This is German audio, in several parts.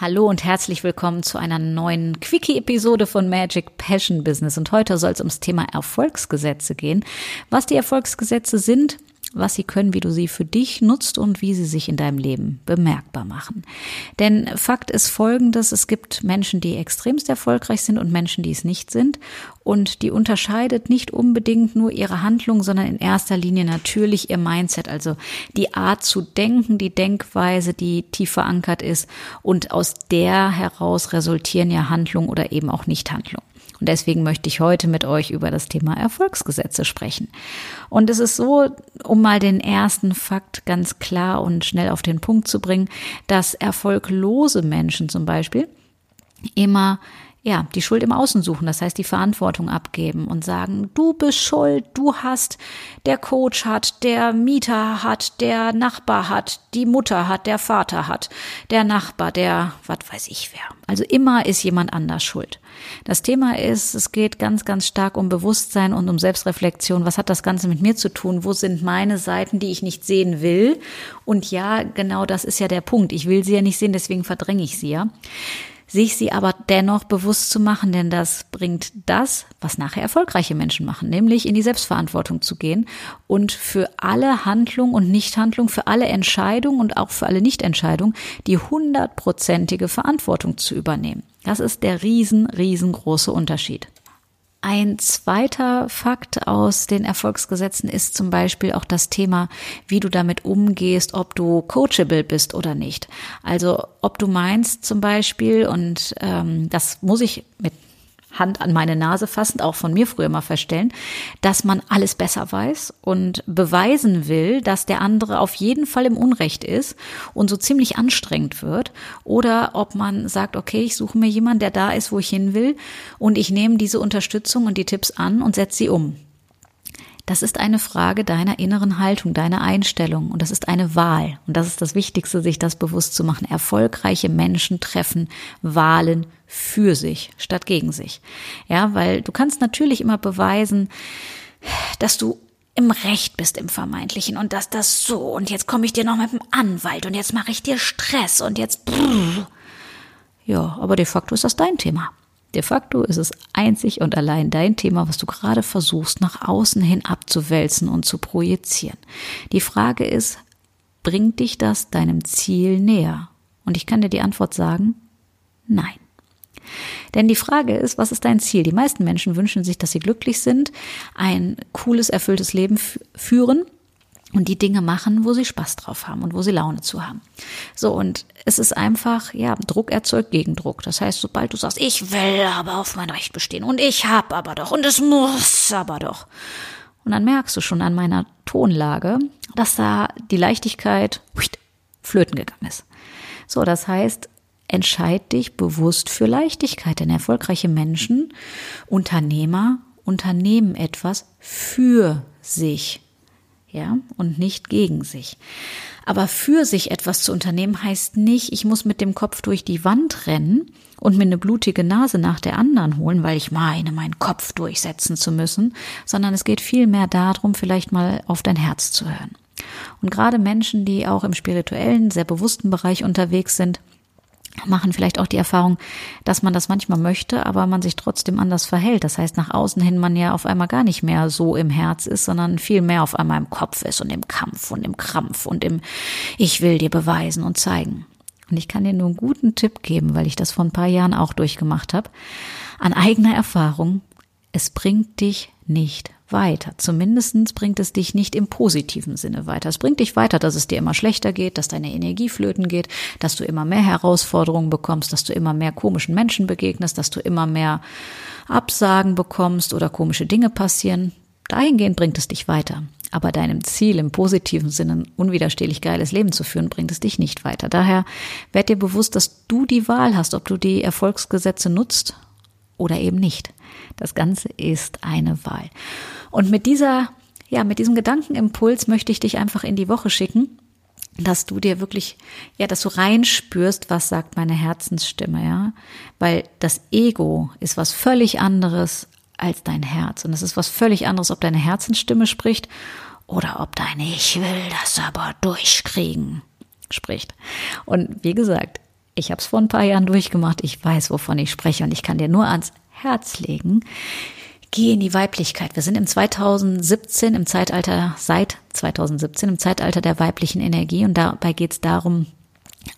Hallo und herzlich willkommen zu einer neuen Quickie-Episode von Magic Passion Business. Und heute soll es ums Thema Erfolgsgesetze gehen. Was die Erfolgsgesetze sind, was sie können, wie du sie für dich nutzt und wie sie sich in deinem Leben bemerkbar machen. Denn Fakt ist folgendes, es gibt Menschen, die extremst erfolgreich sind und Menschen, die es nicht sind. Und die unterscheidet nicht unbedingt nur ihre Handlung, sondern in erster Linie natürlich ihr Mindset, also die Art zu denken, die Denkweise, die tief verankert ist und aus der heraus resultieren ja Handlung oder eben auch Nichthandlung. Und deswegen möchte ich heute mit euch über das Thema Erfolgsgesetze sprechen. Und es ist so, um mal den ersten Fakt ganz klar und schnell auf den Punkt zu bringen, dass erfolglose Menschen zum Beispiel immer ja, die Schuld im Außen suchen, das heißt die Verantwortung abgeben und sagen, du bist schuld, du hast, der Coach hat, der Mieter hat, der Nachbar hat, die Mutter hat, der Vater hat, der Nachbar, der, was weiß ich wer. Also immer ist jemand anders schuld. Das Thema ist, es geht ganz, ganz stark um Bewusstsein und um Selbstreflexion. Was hat das Ganze mit mir zu tun? Wo sind meine Seiten, die ich nicht sehen will? Und ja, genau das ist ja der Punkt. Ich will sie ja nicht sehen, deswegen verdränge ich sie ja sich sie aber dennoch bewusst zu machen, denn das bringt das, was nachher erfolgreiche Menschen machen, nämlich in die Selbstverantwortung zu gehen und für alle Handlung und Nichthandlung, für alle Entscheidungen und auch für alle Nichtentscheidungen die hundertprozentige Verantwortung zu übernehmen. Das ist der riesen, riesengroße Unterschied. Ein zweiter Fakt aus den Erfolgsgesetzen ist zum Beispiel auch das Thema, wie du damit umgehst, ob du coachable bist oder nicht. Also ob du meinst zum Beispiel, und ähm, das muss ich mit Hand an meine Nase fassend, auch von mir früher mal feststellen, dass man alles besser weiß und beweisen will, dass der andere auf jeden Fall im Unrecht ist und so ziemlich anstrengend wird. Oder ob man sagt, okay, ich suche mir jemanden, der da ist, wo ich hin will und ich nehme diese Unterstützung und die Tipps an und setze sie um. Das ist eine Frage deiner inneren Haltung, deiner Einstellung und das ist eine Wahl. Und das ist das Wichtigste, sich das bewusst zu machen. Erfolgreiche Menschen treffen Wahlen für sich statt gegen sich. Ja, weil du kannst natürlich immer beweisen, dass du im Recht bist im Vermeintlichen und dass das so und jetzt komme ich dir noch mit dem Anwalt und jetzt mache ich dir Stress und jetzt. Brrr. Ja, aber de facto ist das dein Thema. De facto ist es einzig und allein dein Thema, was du gerade versuchst, nach außen hin abzuwälzen und zu projizieren. Die Frage ist, bringt dich das deinem Ziel näher? Und ich kann dir die Antwort sagen, nein. Denn die Frage ist, was ist dein Ziel? Die meisten Menschen wünschen sich, dass sie glücklich sind, ein cooles, erfülltes Leben führen und die Dinge machen, wo sie Spaß drauf haben und wo sie Laune zu haben. So, und es ist einfach, ja, Druck erzeugt Gegendruck. Das heißt, sobald du sagst, ich will aber auf mein Recht bestehen und ich hab aber doch und es muss aber doch. Und dann merkst du schon an meiner Tonlage, dass da die Leichtigkeit flöten gegangen ist. So, das heißt, entscheid dich bewusst für Leichtigkeit, denn erfolgreiche Menschen, Unternehmer, unternehmen etwas für sich ja, und nicht gegen sich. Aber für sich etwas zu unternehmen heißt nicht, ich muss mit dem Kopf durch die Wand rennen und mir eine blutige Nase nach der anderen holen, weil ich meine, meinen Kopf durchsetzen zu müssen, sondern es geht vielmehr darum, vielleicht mal auf dein Herz zu hören. Und gerade Menschen, die auch im spirituellen, sehr bewussten Bereich unterwegs sind, machen vielleicht auch die Erfahrung, dass man das manchmal möchte, aber man sich trotzdem anders verhält. Das heißt, nach außen hin man ja auf einmal gar nicht mehr so im Herz ist, sondern viel mehr auf einmal im Kopf ist und im Kampf und im Krampf und im Ich will dir beweisen und zeigen. Und ich kann dir nur einen guten Tipp geben, weil ich das vor ein paar Jahren auch durchgemacht habe. An eigener Erfahrung, es bringt dich nicht weiter. Zumindestens bringt es dich nicht im positiven Sinne weiter. Es bringt dich weiter, dass es dir immer schlechter geht, dass deine Energie flöten geht, dass du immer mehr Herausforderungen bekommst, dass du immer mehr komischen Menschen begegnest, dass du immer mehr Absagen bekommst oder komische Dinge passieren. Dahingehend bringt es dich weiter. aber deinem Ziel im positiven Sinne ein unwiderstehlich geiles Leben zu führen, bringt es dich nicht weiter. Daher werd dir bewusst, dass du die Wahl hast, ob du die Erfolgsgesetze nutzt oder eben nicht. Das Ganze ist eine Wahl. Und mit dieser, ja, mit diesem Gedankenimpuls möchte ich dich einfach in die Woche schicken dass du dir wirklich, ja, dass du reinspürst, was sagt meine Herzensstimme, ja, weil das Ego ist was völlig anderes als dein Herz und es ist was völlig anderes, ob deine Herzensstimme spricht oder ob deine Ich will das aber durchkriegen spricht. Und wie gesagt, ich habe es vor ein paar Jahren durchgemacht, ich weiß, wovon ich spreche und ich kann dir nur ans Herz legen, Geh in die Weiblichkeit. Wir sind im 2017, im Zeitalter, seit 2017, im Zeitalter der weiblichen Energie und dabei geht es darum,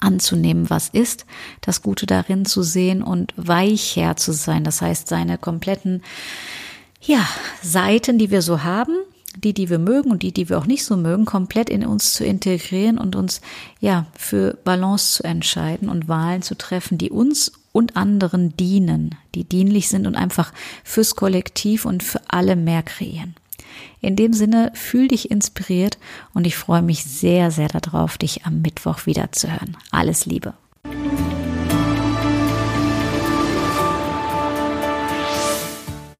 anzunehmen, was ist, das Gute darin zu sehen und weicher zu sein. Das heißt, seine kompletten, ja, Seiten, die wir so haben, die, die wir mögen und die, die wir auch nicht so mögen, komplett in uns zu integrieren und uns, ja, für Balance zu entscheiden und Wahlen zu treffen, die uns und anderen dienen, die dienlich sind und einfach fürs Kollektiv und für alle mehr kreieren. In dem Sinne, fühl dich inspiriert und ich freue mich sehr, sehr darauf, dich am Mittwoch wieder zu hören. Alles Liebe.